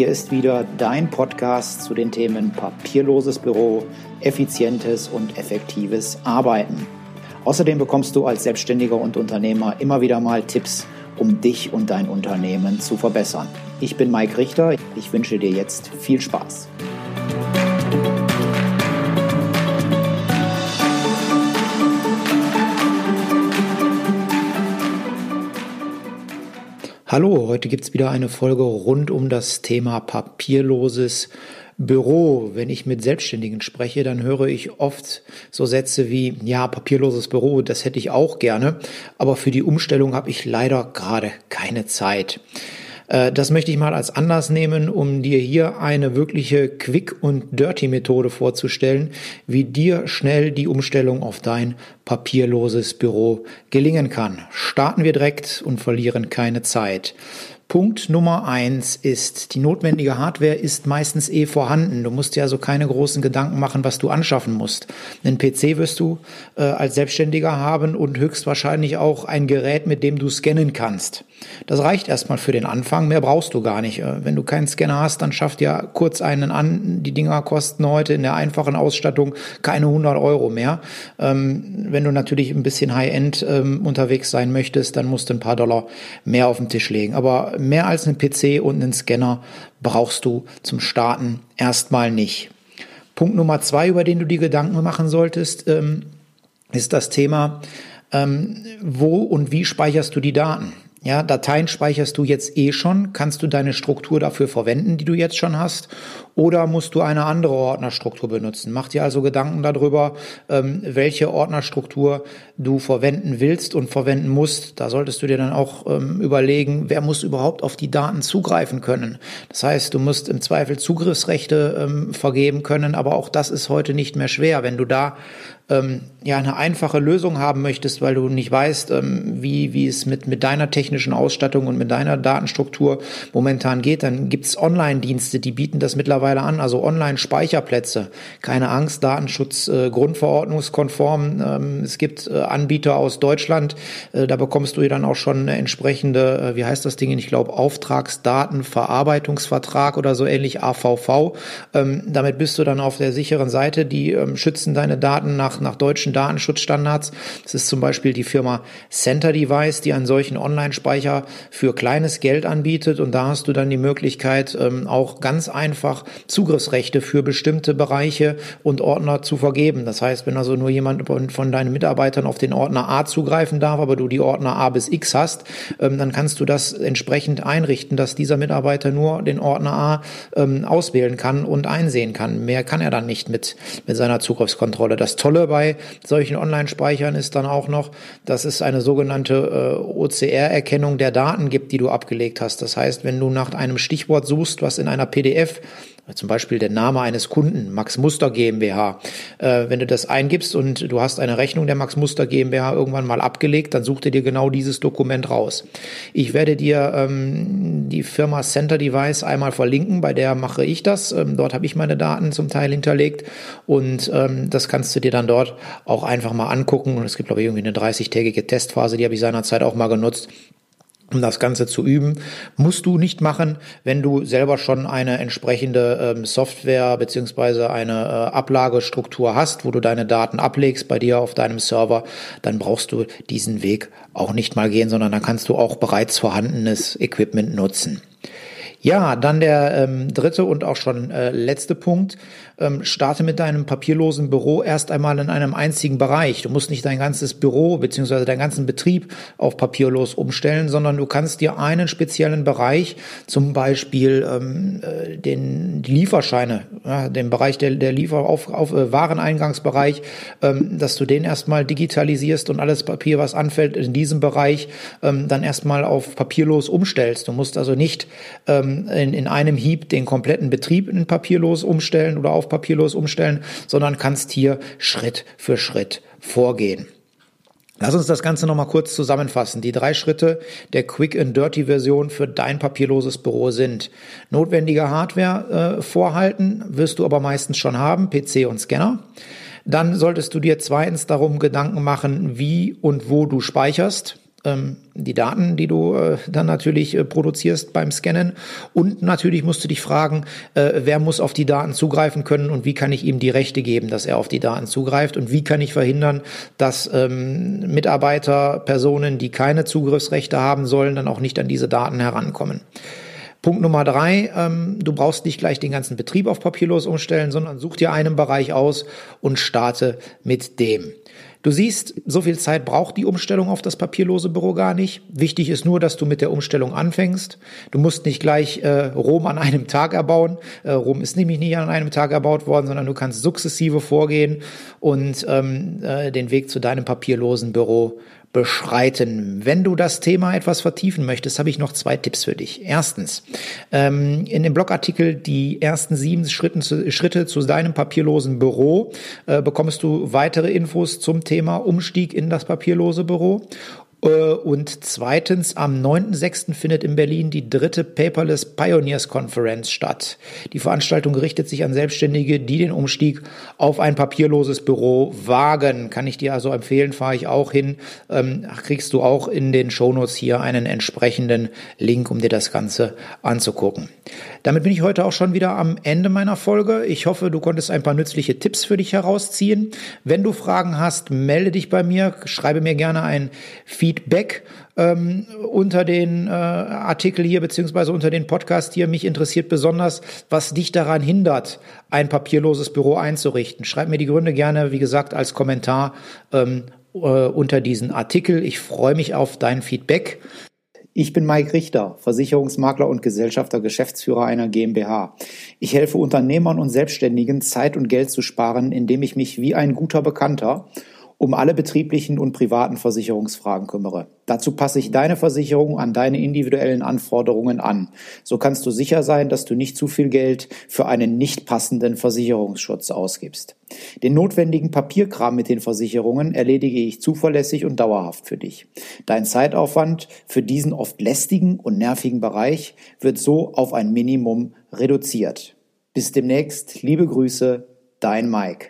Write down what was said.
hier ist wieder dein Podcast zu den Themen papierloses Büro, effizientes und effektives Arbeiten. Außerdem bekommst du als Selbstständiger und Unternehmer immer wieder mal Tipps, um dich und dein Unternehmen zu verbessern. Ich bin Mike Richter, ich wünsche dir jetzt viel Spaß. Hallo, heute gibt es wieder eine Folge rund um das Thema papierloses Büro. Wenn ich mit Selbstständigen spreche, dann höre ich oft so Sätze wie, ja, papierloses Büro, das hätte ich auch gerne, aber für die Umstellung habe ich leider gerade keine Zeit. Äh, das möchte ich mal als Anlass nehmen, um dir hier eine wirkliche Quick- und Dirty-Methode vorzustellen, wie dir schnell die Umstellung auf dein papierloses Büro gelingen kann. Starten wir direkt und verlieren keine Zeit. Punkt Nummer eins ist, die notwendige Hardware ist meistens eh vorhanden. Du musst dir also keine großen Gedanken machen, was du anschaffen musst. Einen PC wirst du äh, als Selbstständiger haben und höchstwahrscheinlich auch ein Gerät, mit dem du scannen kannst. Das reicht erstmal für den Anfang, mehr brauchst du gar nicht. Äh, wenn du keinen Scanner hast, dann schaff dir kurz einen an. Die Dinger kosten heute in der einfachen Ausstattung keine 100 Euro mehr. Ähm, wenn du natürlich ein bisschen High-End ähm, unterwegs sein möchtest, dann musst du ein paar Dollar mehr auf den Tisch legen. Aber mehr als einen PC und einen Scanner brauchst du zum Starten erstmal nicht. Punkt Nummer zwei, über den du die Gedanken machen solltest, ähm, ist das Thema, wo und wie speicherst du die Daten? Ja, Dateien speicherst du jetzt eh schon. Kannst du deine Struktur dafür verwenden, die du jetzt schon hast? Oder musst du eine andere Ordnerstruktur benutzen? Mach dir also Gedanken darüber, ähm, welche Ordnerstruktur du verwenden willst und verwenden musst. Da solltest du dir dann auch ähm, überlegen, wer muss überhaupt auf die Daten zugreifen können. Das heißt, du musst im Zweifel Zugriffsrechte ähm, vergeben können, aber auch das ist heute nicht mehr schwer. Wenn du da ja eine einfache Lösung haben möchtest, weil du nicht weißt, wie, wie es mit, mit deiner technischen Ausstattung und mit deiner Datenstruktur momentan geht, dann gibt's Online-Dienste, die bieten das mittlerweile an, also Online-Speicherplätze. Keine Angst, Datenschutz äh, grundverordnungskonform. Ähm, es gibt äh, Anbieter aus Deutschland, äh, da bekommst du dann auch schon entsprechende, äh, wie heißt das Ding, ich glaube Auftragsdatenverarbeitungsvertrag oder so ähnlich, AVV. Ähm, damit bist du dann auf der sicheren Seite, die ähm, schützen deine Daten nach nach, deutschen Datenschutzstandards. Das ist zum Beispiel die Firma Center Device, die einen solchen Online-Speicher für kleines Geld anbietet. Und da hast du dann die Möglichkeit, ähm, auch ganz einfach Zugriffsrechte für bestimmte Bereiche und Ordner zu vergeben. Das heißt, wenn also nur jemand von deinen Mitarbeitern auf den Ordner A zugreifen darf, aber du die Ordner A bis X hast, ähm, dann kannst du das entsprechend einrichten, dass dieser Mitarbeiter nur den Ordner A ähm, auswählen kann und einsehen kann. Mehr kann er dann nicht mit, mit seiner Zugriffskontrolle. Das Tolle bei solchen Online-Speichern ist dann auch noch, dass es eine sogenannte äh, OCR-Erkennung der Daten gibt, die du abgelegt hast. Das heißt, wenn du nach einem Stichwort suchst, was in einer PDF zum Beispiel der Name eines Kunden, Max Muster GmbH. Äh, wenn du das eingibst und du hast eine Rechnung der Max Muster GmbH irgendwann mal abgelegt, dann such dir dir genau dieses Dokument raus. Ich werde dir ähm, die Firma Center Device einmal verlinken, bei der mache ich das. Ähm, dort habe ich meine Daten zum Teil hinterlegt und ähm, das kannst du dir dann dort auch einfach mal angucken. Und es gibt, glaube ich, irgendwie eine 30-tägige Testphase, die habe ich seinerzeit auch mal genutzt um das Ganze zu üben, musst du nicht machen, wenn du selber schon eine entsprechende ähm, Software beziehungsweise eine äh, Ablagestruktur hast, wo du deine Daten ablegst bei dir auf deinem Server, dann brauchst du diesen Weg auch nicht mal gehen, sondern dann kannst du auch bereits vorhandenes Equipment nutzen. Ja, dann der ähm, dritte und auch schon äh, letzte Punkt. Ähm, starte mit deinem papierlosen Büro erst einmal in einem einzigen Bereich. Du musst nicht dein ganzes Büro beziehungsweise deinen ganzen Betrieb auf papierlos umstellen, sondern du kannst dir einen speziellen Bereich, zum Beispiel ähm, äh, den die Lieferscheine, ja, den Bereich der, der Liefer auf, auf äh, Wareneingangsbereich, ähm, dass du den erstmal digitalisierst und alles Papier, was anfällt in diesem Bereich, ähm, dann erstmal auf papierlos umstellst. Du musst also nicht ähm, in, in einem Hieb den kompletten Betrieb in papierlos umstellen oder auf papierlos umstellen, sondern kannst hier Schritt für Schritt vorgehen. Lass uns das Ganze nochmal kurz zusammenfassen. Die drei Schritte der Quick and Dirty Version für dein papierloses Büro sind notwendige Hardware äh, vorhalten, wirst du aber meistens schon haben, PC und Scanner. Dann solltest du dir zweitens darum Gedanken machen, wie und wo du speicherst. Ähm, die Daten, die du äh, dann natürlich äh, produzierst beim Scannen. Und natürlich musst du dich fragen, äh, wer muss auf die Daten zugreifen können und wie kann ich ihm die Rechte geben, dass er auf die Daten zugreift und wie kann ich verhindern, dass ähm, Mitarbeiter, Personen, die keine Zugriffsrechte haben sollen, dann auch nicht an diese Daten herankommen. Punkt Nummer drei, ähm, du brauchst nicht gleich den ganzen Betrieb auf papierlos umstellen, sondern such dir einen Bereich aus und starte mit dem. Du siehst, so viel Zeit braucht die Umstellung auf das papierlose Büro gar nicht. Wichtig ist nur, dass du mit der Umstellung anfängst. Du musst nicht gleich äh, Rom an einem Tag erbauen. Äh, Rom ist nämlich nie an einem Tag erbaut worden, sondern du kannst sukzessive vorgehen und ähm, äh, den Weg zu deinem papierlosen Büro beschreiten. Wenn du das Thema etwas vertiefen möchtest, habe ich noch zwei Tipps für dich. Erstens, ähm, in dem Blogartikel die ersten sieben Schritten zu, Schritte zu deinem papierlosen Büro äh, bekommst du weitere Infos zum Thema Umstieg in das papierlose Büro. Äh, und zweitens, am 9.6. findet in Berlin die dritte Paperless Pioneers Conference statt. Die Veranstaltung richtet sich an Selbstständige, die den Umstieg auf ein papierloses Büro wagen. Kann ich dir also empfehlen, fahre ich auch hin. Ähm, kriegst du auch in den Shownotes hier einen entsprechenden Link, um dir das Ganze anzugucken. Damit bin ich heute auch schon wieder am Ende meiner Folge. Ich hoffe, du konntest ein paar nützliche Tipps für dich herausziehen. Wenn du Fragen hast, melde dich bei mir, schreibe mir gerne ein Feedback Feedback ähm, unter den äh, Artikel hier beziehungsweise unter den Podcast hier. Mich interessiert besonders, was dich daran hindert, ein papierloses Büro einzurichten. Schreib mir die Gründe gerne, wie gesagt, als Kommentar ähm, äh, unter diesen Artikel. Ich freue mich auf dein Feedback. Ich bin Mike Richter, Versicherungsmakler und Gesellschafter, Geschäftsführer einer GmbH. Ich helfe Unternehmern und Selbstständigen, Zeit und Geld zu sparen, indem ich mich wie ein guter Bekannter um alle betrieblichen und privaten Versicherungsfragen kümmere. Dazu passe ich deine Versicherung an deine individuellen Anforderungen an. So kannst du sicher sein, dass du nicht zu viel Geld für einen nicht passenden Versicherungsschutz ausgibst. Den notwendigen Papierkram mit den Versicherungen erledige ich zuverlässig und dauerhaft für dich. Dein Zeitaufwand für diesen oft lästigen und nervigen Bereich wird so auf ein Minimum reduziert. Bis demnächst, liebe Grüße, dein Mike.